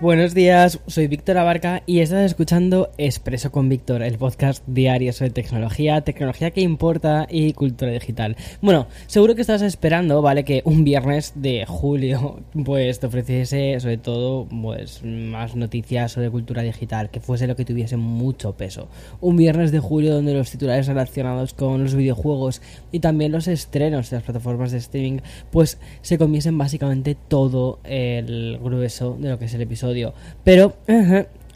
Buenos días, soy Víctor Abarca y estás escuchando Expreso con Víctor, el podcast diario sobre tecnología, tecnología que importa y cultura digital. Bueno, seguro que estás esperando, ¿vale? Que un viernes de julio pues te ofreciese sobre todo pues más noticias sobre cultura digital, que fuese lo que tuviese mucho peso. Un viernes de julio donde los titulares relacionados con los videojuegos y también los estrenos de las plataformas de streaming pues se comiesen básicamente todo el grueso de lo que es el episodio pero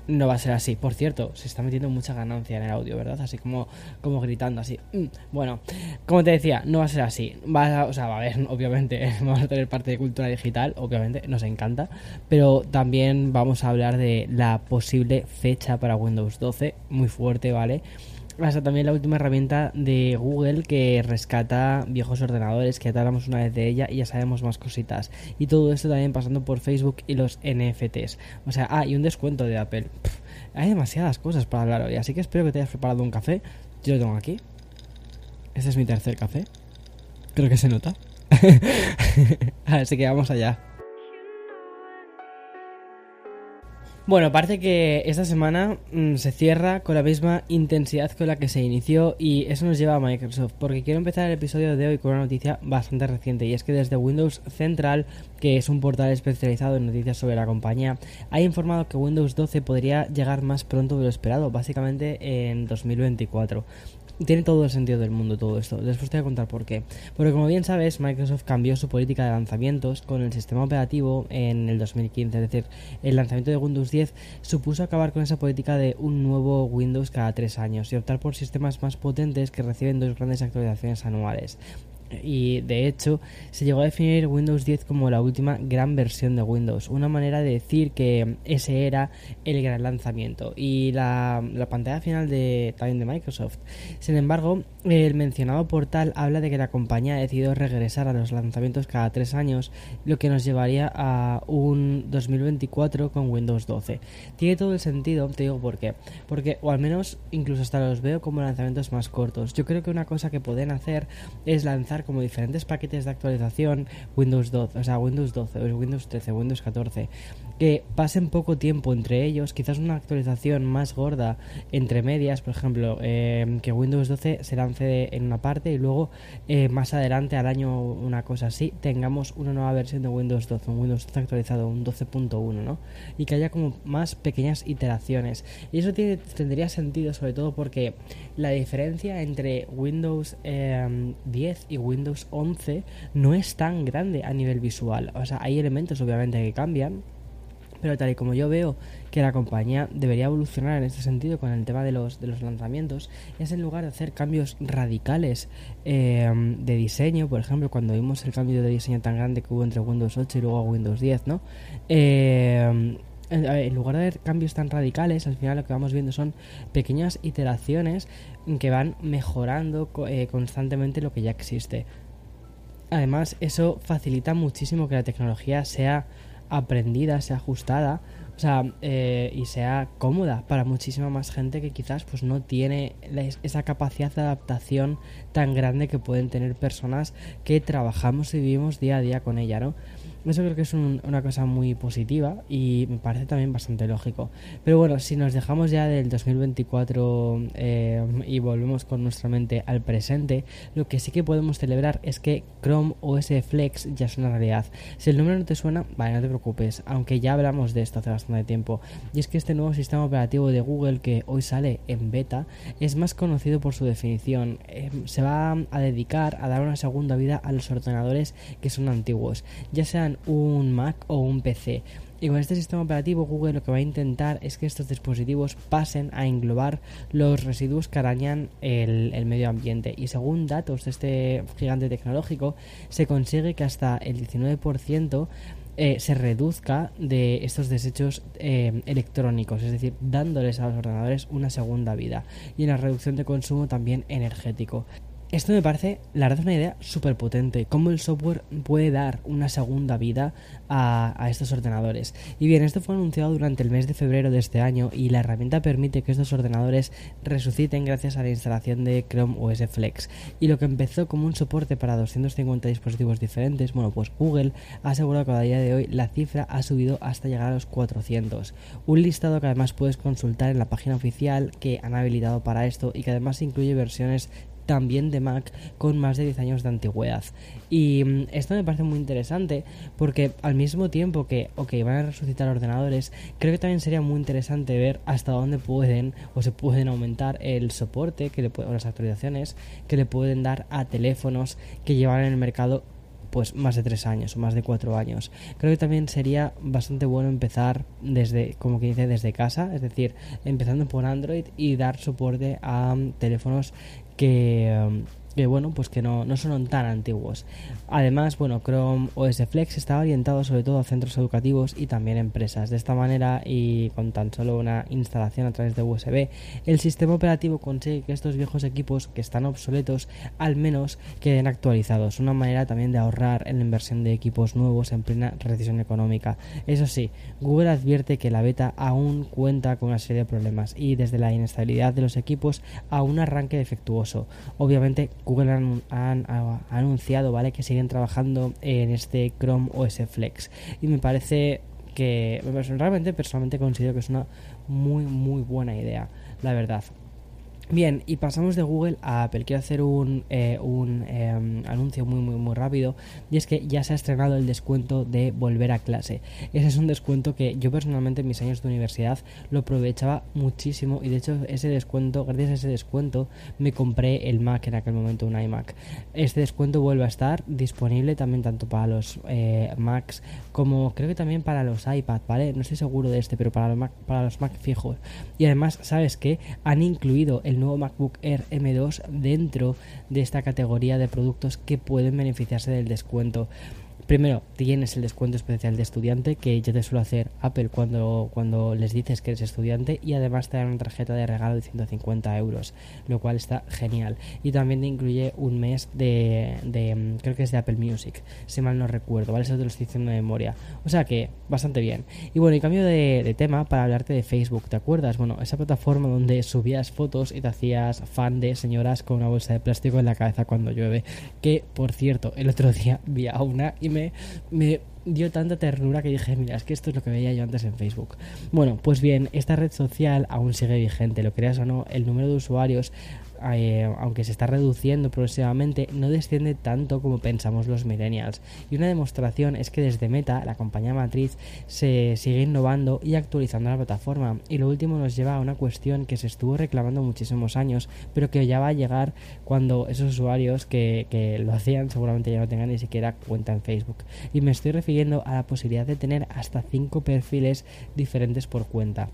no va a ser así. Por cierto, se está metiendo mucha ganancia en el audio, ¿verdad? Así como, como gritando, así. Mm, bueno, como te decía, no va a ser así. O sea, va a haber, obviamente, vamos a tener parte de cultura digital, obviamente, nos encanta. Pero también vamos a hablar de la posible fecha para Windows 12, muy fuerte, ¿vale? Hasta también la última herramienta de Google que rescata viejos ordenadores, que ya hablamos una vez de ella y ya sabemos más cositas. Y todo esto también pasando por Facebook y los NFTs. O sea, ah, y un descuento de Apple. hay demasiadas cosas para hablar hoy, así que espero que te hayas preparado un café. Yo lo tengo aquí. Este es mi tercer café. Creo que se nota. así que vamos allá. Bueno, parece que esta semana mm, se cierra con la misma intensidad con la que se inició y eso nos lleva a Microsoft, porque quiero empezar el episodio de hoy con una noticia bastante reciente y es que desde Windows Central, que es un portal especializado en noticias sobre la compañía, ha informado que Windows 12 podría llegar más pronto de lo esperado, básicamente en 2024 tiene todo el sentido del mundo todo esto. Después te voy a contar por qué. Porque como bien sabes, Microsoft cambió su política de lanzamientos con el sistema operativo en el 2015. Es decir, el lanzamiento de Windows 10 supuso acabar con esa política de un nuevo Windows cada tres años y optar por sistemas más potentes que reciben dos grandes actualizaciones anuales y de hecho se llegó a definir Windows 10 como la última gran versión de Windows, una manera de decir que ese era el gran lanzamiento y la, pantalla final de, también de Microsoft. Sin embargo, el mencionado portal habla de que la compañía ha decidido regresar a los lanzamientos cada tres años, lo que nos llevaría a un 2024 con Windows 12. Tiene todo el sentido, te digo por qué, porque o al menos incluso hasta los veo como lanzamientos más cortos. Yo creo que una cosa que pueden hacer es lanzar como diferentes paquetes de actualización Windows 12, o sea, Windows 12, Windows 13, Windows 14, que pasen poco tiempo entre ellos, quizás una actualización más gorda entre medias, por ejemplo, eh, que Windows 12 se lance en una parte y luego eh, más adelante al año una cosa así, tengamos una nueva versión de Windows 12, un Windows 12 actualizado, un 12.1, ¿no? Y que haya como más pequeñas iteraciones. Y eso tendría sentido sobre todo porque la diferencia entre Windows 10 eh, y Windows Windows 11 no es tan grande a nivel visual. O sea, hay elementos obviamente que cambian, pero tal y como yo veo que la compañía debería evolucionar en este sentido con el tema de los, de los lanzamientos, es en lugar de hacer cambios radicales eh, de diseño, por ejemplo, cuando vimos el cambio de diseño tan grande que hubo entre Windows 8 y luego Windows 10, ¿no? Eh, en lugar de cambios tan radicales, al final lo que vamos viendo son pequeñas iteraciones que van mejorando eh, constantemente lo que ya existe. Además, eso facilita muchísimo que la tecnología sea aprendida, sea ajustada, o sea, eh, y sea cómoda para muchísima más gente que quizás pues no tiene esa capacidad de adaptación tan grande que pueden tener personas que trabajamos y vivimos día a día con ella, ¿no? Eso creo que es una cosa muy positiva y me parece también bastante lógico. Pero bueno, si nos dejamos ya del 2024 eh, y volvemos con nuestra mente al presente, lo que sí que podemos celebrar es que Chrome OS Flex ya es una realidad. Si el número no te suena, vale, no te preocupes, aunque ya hablamos de esto hace bastante tiempo. Y es que este nuevo sistema operativo de Google que hoy sale en beta es más conocido por su definición. Eh, se va a dedicar a dar una segunda vida a los ordenadores que son antiguos, ya sean un Mac o un PC. Y con este sistema operativo Google lo que va a intentar es que estos dispositivos pasen a englobar los residuos que arañan el, medio ambiente. Y según datos de este gigante tecnológico, se consigue que hasta el 19% eh, se reduzca de estos desechos eh, electrónicos, es decir, dándoles a los ordenadores una segunda vida y en la reducción de consumo también energético. Esto me parece, la verdad, una idea súper potente. Cómo el software puede dar una segunda vida a, estos ordenadores. Y bien, esto fue anunciado durante el mes de febrero de este año y la herramienta permite que estos ordenadores resuciten gracias a la instalación de Chrome OS Flex. Y lo que empezó como un soporte para 250 dispositivos diferentes, bueno, pues Google ha asegurado que a día de hoy la cifra ha subido hasta llegar a los 400. Un listado que además puedes consultar en la página oficial que han habilitado para esto y que además incluye versiones también de Mac con más de 10 años de antigüedad. Y mm, esto me parece muy interesante porque al mismo tiempo que, ok, van a resucitar ordenadores, creo que también sería muy interesante ver hasta dónde pueden o se pueden aumentar el soporte que le o las actualizaciones que le pueden dar a teléfonos que llevan en el mercado pues más de tres años o más de cuatro años. Creo que también sería bastante bueno empezar desde, como que dice, desde casa, es decir, empezando por Android y dar soporte a mm, teléfonos que, um, que bueno, pues que no, no son tan antiguos. Además, bueno, Chrome OS Flex está orientado sobre todo a centros educativos y también empresas. De esta manera y con tan solo una instalación a través de USB, el sistema operativo consigue que estos viejos equipos que están obsoletos al menos queden actualizados. Una manera también de ahorrar en la inversión de equipos nuevos en plena recesión económica. Eso sí, Google advierte que la beta aún cuenta con una serie de problemas y desde la inestabilidad de los equipos a un arranque defectuoso. Obviamente Google han, anunciado ¿vale? que siguen trabajando en este Chrome OS Flex y me parece que realmente personalmente considero que es una muy muy buena idea la verdad Bien, y pasamos de Google a Apple. Quiero hacer un, eh, un em, anuncio muy, muy, muy rápido. Y es que ya se ha estrenado el descuento de volver a clase. Ese es un descuento que yo personalmente en mis años de universidad lo aprovechaba muchísimo. Y de hecho, ese descuento, gracias a ese descuento, me compré el Mac en aquel momento, un iMac. Este descuento vuelve a estar disponible también tanto para los eh, Macs como creo que también para los iPad, ¿vale? No estoy seguro de este, pero para los Mac, para los Mac fijos. Y además, ¿sabes qué? Han incluido nuevo MacBook Air M2 dentro de esta categoría de productos que pueden beneficiarse del descuento. Primero, tienes el descuento especial de estudiante que ya te suele hacer Apple cuando, cuando les dices que eres estudiante y además te dan una tarjeta de regalo de 150 euros, lo cual está genial. Y también te incluye un mes de, de creo que es de Apple Music, si mal no recuerdo, ¿vale? Eso te lo estoy diciendo de memoria. O sea que, bastante bien. Y bueno, y cambio de, de tema para hablarte de Facebook, ¿te acuerdas? Bueno, esa plataforma donde subías fotos y te hacías fan de señoras con una bolsa de plástico en la cabeza cuando llueve. Que, por cierto, el otro día vi a una y me, me dio tanta ternura que dije, mira, es que esto es lo que veía yo antes en Facebook. Bueno, pues bien, esta red social aún sigue vigente, lo creas o no, el número de usuarios eh, aunque se está reduciendo progresivamente, no desciende tanto como pensamos los millennials. Y una demostración es que desde Meta, la compañía matriz, se sigue innovando y actualizando la plataforma. Y lo último nos lleva a una cuestión que se estuvo reclamando muchísimos años, pero que ya va a llegar cuando esos usuarios que, que lo hacían seguramente ya no tengan ni siquiera cuenta en Facebook. Y me estoy refiriendo a la posibilidad de tener hasta 5 perfiles diferentes por cuenta.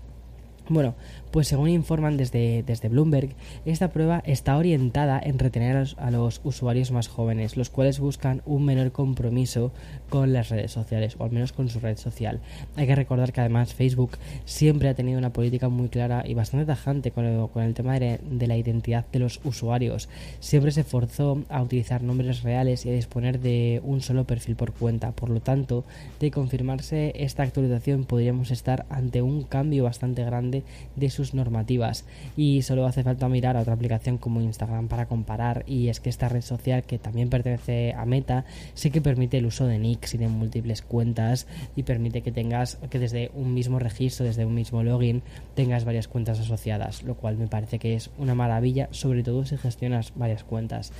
Bueno, pues según informan desde, desde Bloomberg, esta prueba está orientada en retener a los, usuarios más jóvenes, los cuales buscan un menor compromiso con las redes sociales, o al menos con su red social. Hay que recordar que además Facebook siempre ha tenido una política muy clara y bastante tajante con el, tema de, de, la identidad de los usuarios. Siempre se forzó a utilizar nombres reales y a disponer de un solo perfil por cuenta. Por lo tanto, de confirmarse esta actualización podríamos estar ante un cambio bastante grande de sus normativas y solo hace falta mirar a otra aplicación como Instagram para comparar y es que esta red social que también pertenece a Meta sí que permite el uso de nicks y de múltiples cuentas y permite que tengas que desde un mismo registro, desde un mismo login tengas varias cuentas asociadas, lo cual me parece que es una maravilla, sobre todo si gestionas varias cuentas.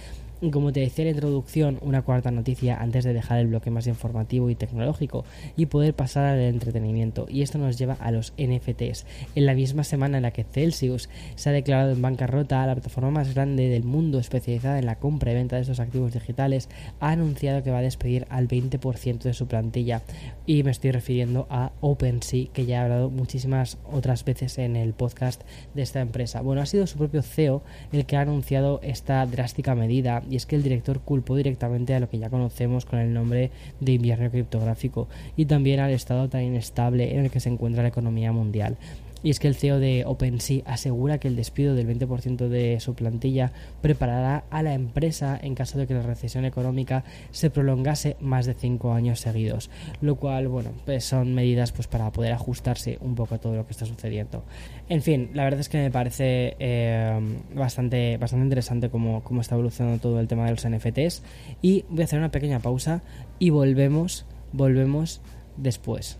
Como te decía en la introducción, una cuarta noticia antes de dejar el bloque más informativo y tecnológico y poder pasar al entretenimiento. Y esto nos lleva a los NFTs. En la misma semana en la que Celsius se ha declarado en bancarrota, la plataforma más grande del mundo especializada en la compra y venta de estos activos digitales ha anunciado que va a despedir al 20% de su plantilla. Y me estoy refiriendo a OpenSea, que ya he hablado muchísimas otras veces en el podcast de esta empresa. Bueno, ha sido su propio CEO el que ha anunciado esta drástica medida y es que el director culpó directamente a lo que ya conocemos con el nombre de invierno criptográfico y también al estado tan inestable en el que se encuentra la economía mundial. Y es que el CEO de OpenSea asegura que el despido del 20% de su plantilla preparará a la empresa en caso de que la recesión económica se prolongase más de 5 años seguidos. Lo cual, bueno, pues son medidas pues para poder ajustarse un poco a todo lo que está sucediendo. En fin, la verdad es que me parece eh, bastante, bastante interesante cómo, cómo está evolucionando todo el tema de los NFTs. Y voy a hacer una pequeña pausa y volvemos, volvemos después.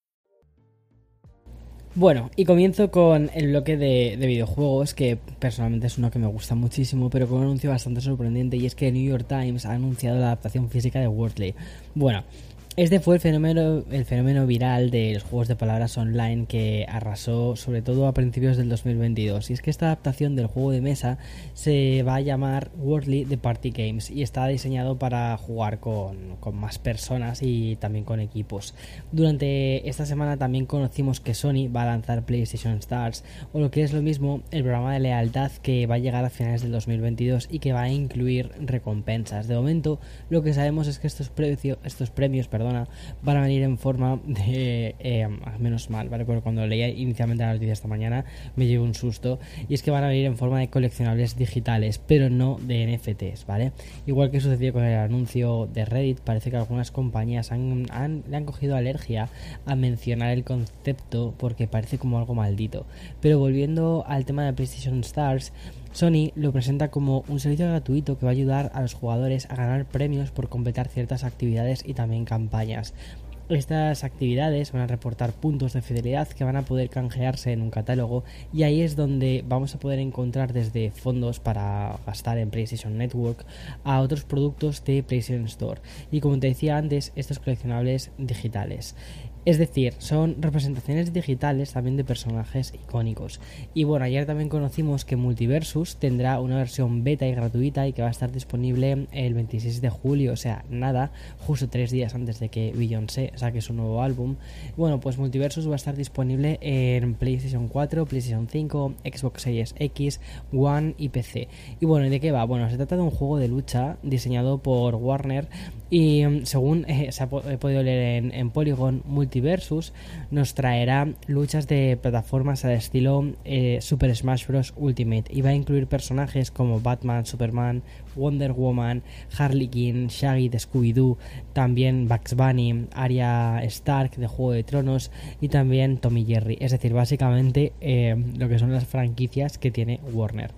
Bueno, y comienzo con el bloque de, de, videojuegos, que personalmente es uno que me gusta muchísimo, pero con un anuncio bastante sorprendente, y es que New York Times ha anunciado la adaptación física de Wordley. Bueno, este fue el fenómeno, viral de los juegos de palabras online que arrasó sobre todo a principios del 2022. Y es que esta adaptación del juego de mesa se va a llamar Worldly The Party Games y está diseñado para jugar con, más personas y también con equipos. Durante esta semana también conocimos que Sony va a lanzar PlayStation Stars o lo que es lo mismo el programa de lealtad que va a llegar a finales del 2022 y que va a incluir recompensas. De momento lo que sabemos es que estos, estos premios van a venir en forma de. Eh, menos mal, ¿vale? Porque cuando leía inicialmente la noticia esta mañana me llevo un susto. Y es que van a venir en forma de coleccionables digitales, pero no de NFTs, ¿vale? Igual que sucedió con el anuncio de Reddit, parece que algunas compañías han, le han cogido alergia a mencionar el concepto porque parece como algo maldito. Pero volviendo al tema de PlayStation Stars. Sony lo presenta como un servicio gratuito que va a ayudar a los jugadores a ganar premios por completar ciertas actividades y también campañas. Estas actividades van a reportar puntos de fidelidad que van a poder canjearse en un catálogo y ahí es donde vamos a poder encontrar desde fondos para gastar en PlayStation Network a otros productos de PlayStation Store y como te decía antes estos coleccionables digitales. Es decir, son representaciones digitales también de personajes icónicos. Y bueno, ayer también conocimos que Multiversus tendrá una versión beta y gratuita y que va a estar disponible el 26 de julio, o sea, nada, justo tres días antes de que Beyoncé saque su nuevo álbum. Bueno, pues Multiversus va a estar disponible en PlayStation 4, PlayStation 5, Xbox Series X, One y PC. Y bueno, ¿de qué va? Bueno, se trata de un juego de lucha diseñado por Warner y mm, según eh, se ha podido leer en, Polygon, Multiversus nos traerá luchas de plataformas al estilo eh, Super Smash Bros. Ultimate y va a incluir personajes como Batman, Superman, Wonder Woman, Harley Quinn, Shaggy de Scooby-Doo, también Bugs Bunny, Stark de Juego de Tronos y también Tommy Jerry. Es decir, básicamente eh, lo que son las franquicias que tiene Warner.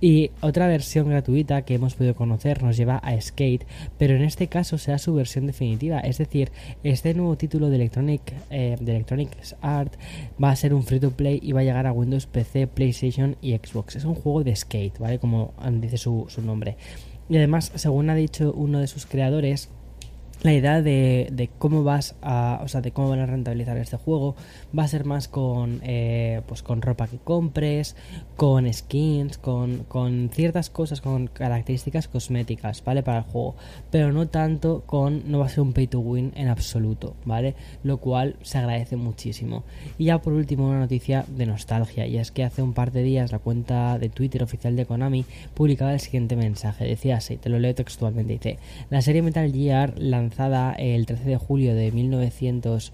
Y otra versión gratuita que hemos podido conocer nos lleva a Skate, pero en este caso será su versión definitiva. Es decir, este nuevo título de Electronic, eh, de Electronic Art va a ser un free to play y va a llegar a Windows, PC, PlayStation y Xbox. Es un juego de skate, ¿vale? Como dice su, su nombre. Y además, según ha dicho uno de sus creadores, la idea de, de, cómo vas a o sea de cómo van a rentabilizar este juego va a ser más con eh, pues con ropa que compres con skins con, con, ciertas cosas con características cosméticas vale para el juego. Pero no tanto con no va a ser un pay to win en absoluto vale lo cual se agradece muchísimo. Y ya por último una noticia de nostalgia y es que hace un par de días la cuenta de Twitter oficial de Konami publicaba el siguiente mensaje. Decía así te lo leo textualmente dice la serie Metal Gear el 13 de julio de 1900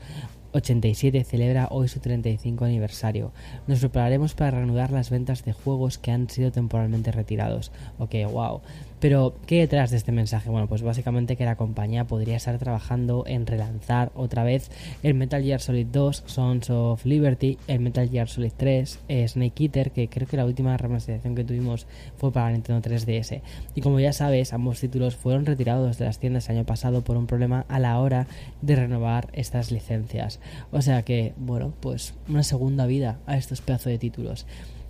87 celebra hoy su 35 aniversario. Nos prepararemos para reanudar las ventas de juegos que han sido temporalmente retirados. Ok, wow. Pero, ¿qué detrás de este mensaje? Bueno, pues básicamente que la compañía podría estar trabajando en relanzar otra vez el Metal Gear Solid 2, Sons of Liberty, el Metal Gear Solid 3, eh, Snake Eater, que creo que la última remasterización que tuvimos fue para Nintendo 3DS. Y como ya sabes, ambos títulos fueron retirados de las tiendas el año pasado por un problema a la hora de renovar estas licencias. O sea que, bueno, pues una segunda vida a estos pedazos de títulos.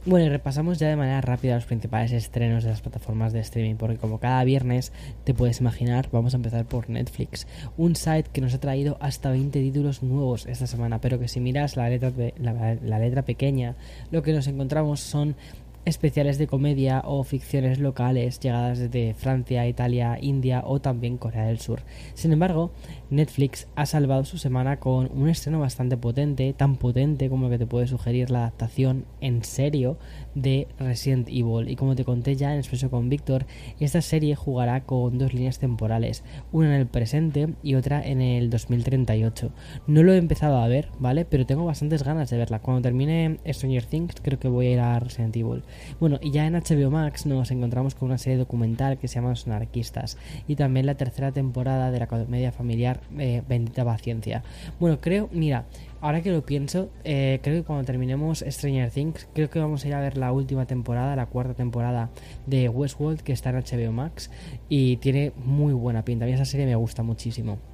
Bueno, y repasamos ya de manera rápida los principales estrenos de las plataformas de streaming, porque como cada viernes te puedes imaginar, vamos a empezar por Netflix, un site que nos ha traído hasta 20 títulos nuevos esta semana, pero que si miras la letra, la, la letra pequeña, lo que nos encontramos son especiales de comedia o ficciones locales llegadas desde Francia, Italia, India o también Corea del Sur. Sin embargo, Netflix ha salvado su semana con un estreno bastante potente, tan potente como que te puede sugerir la adaptación en serio de Resident Evil. Y como te conté ya en Expreso con Víctor, esta serie jugará con dos líneas temporales, una en el presente y otra en el 2038. No lo he empezado a ver, ¿vale? Pero tengo bastantes ganas de verla. Cuando termine Stranger Things, creo que voy a ir a Resident Evil. Bueno, y ya en HBO Max nos encontramos con una serie documental que se llama Los Anarquistas y también la tercera temporada de la comedia familiar eh, Bendita Paciencia. Bueno, creo, mira, ahora que lo pienso, eh, creo que cuando terminemos Stranger Things, creo que vamos a ir a ver la última temporada, la cuarta temporada de Westworld que está en HBO Max y tiene muy buena pinta. A mí esa serie me gusta muchísimo.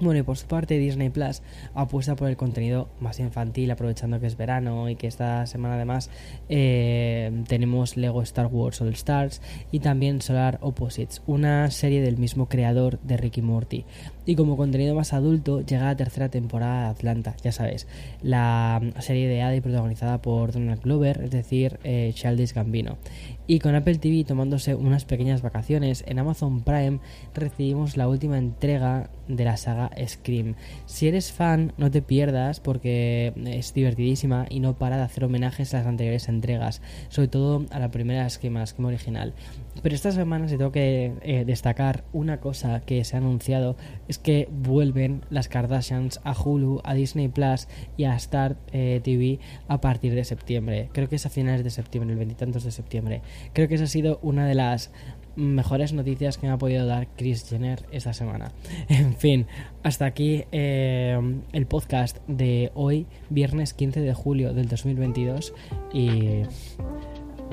Bueno, y por su parte Disney Plus apuesta por el contenido más infantil, aprovechando que es verano y que esta semana además eh, tenemos Lego Star Wars All Stars y también Solar Opposites, una serie del mismo creador de Ricky Morty. Y como contenido más adulto llega la tercera temporada de Atlanta, ya sabes, la serie ideada y protagonizada por Donald Glover, es decir, eh, Childish Gambino. Y con Apple TV tomándose unas pequeñas vacaciones, en Amazon Prime recibimos la última entrega de la saga Scream. Si eres fan, no te pierdas porque es divertidísima y no para de hacer homenajes a las anteriores entregas, sobre todo a la primera Scream, a original. Pero esta semana se tengo que eh, destacar una cosa que se ha anunciado, es que vuelven las Kardashians a Hulu, a Disney Plus y a Star eh, TV a partir de septiembre. Creo que es a finales de septiembre, el veintitantos de septiembre. Creo que esa ha sido una de las mejores noticias que me ha podido dar Chris Jenner esta semana. En fin, hasta aquí eh, el podcast de hoy, viernes 15 de julio del 2022 y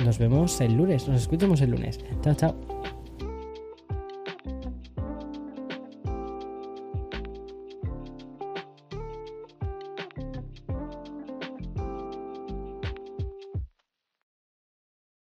nos vemos el lunes, nos escuchamos el lunes. Chao, chao.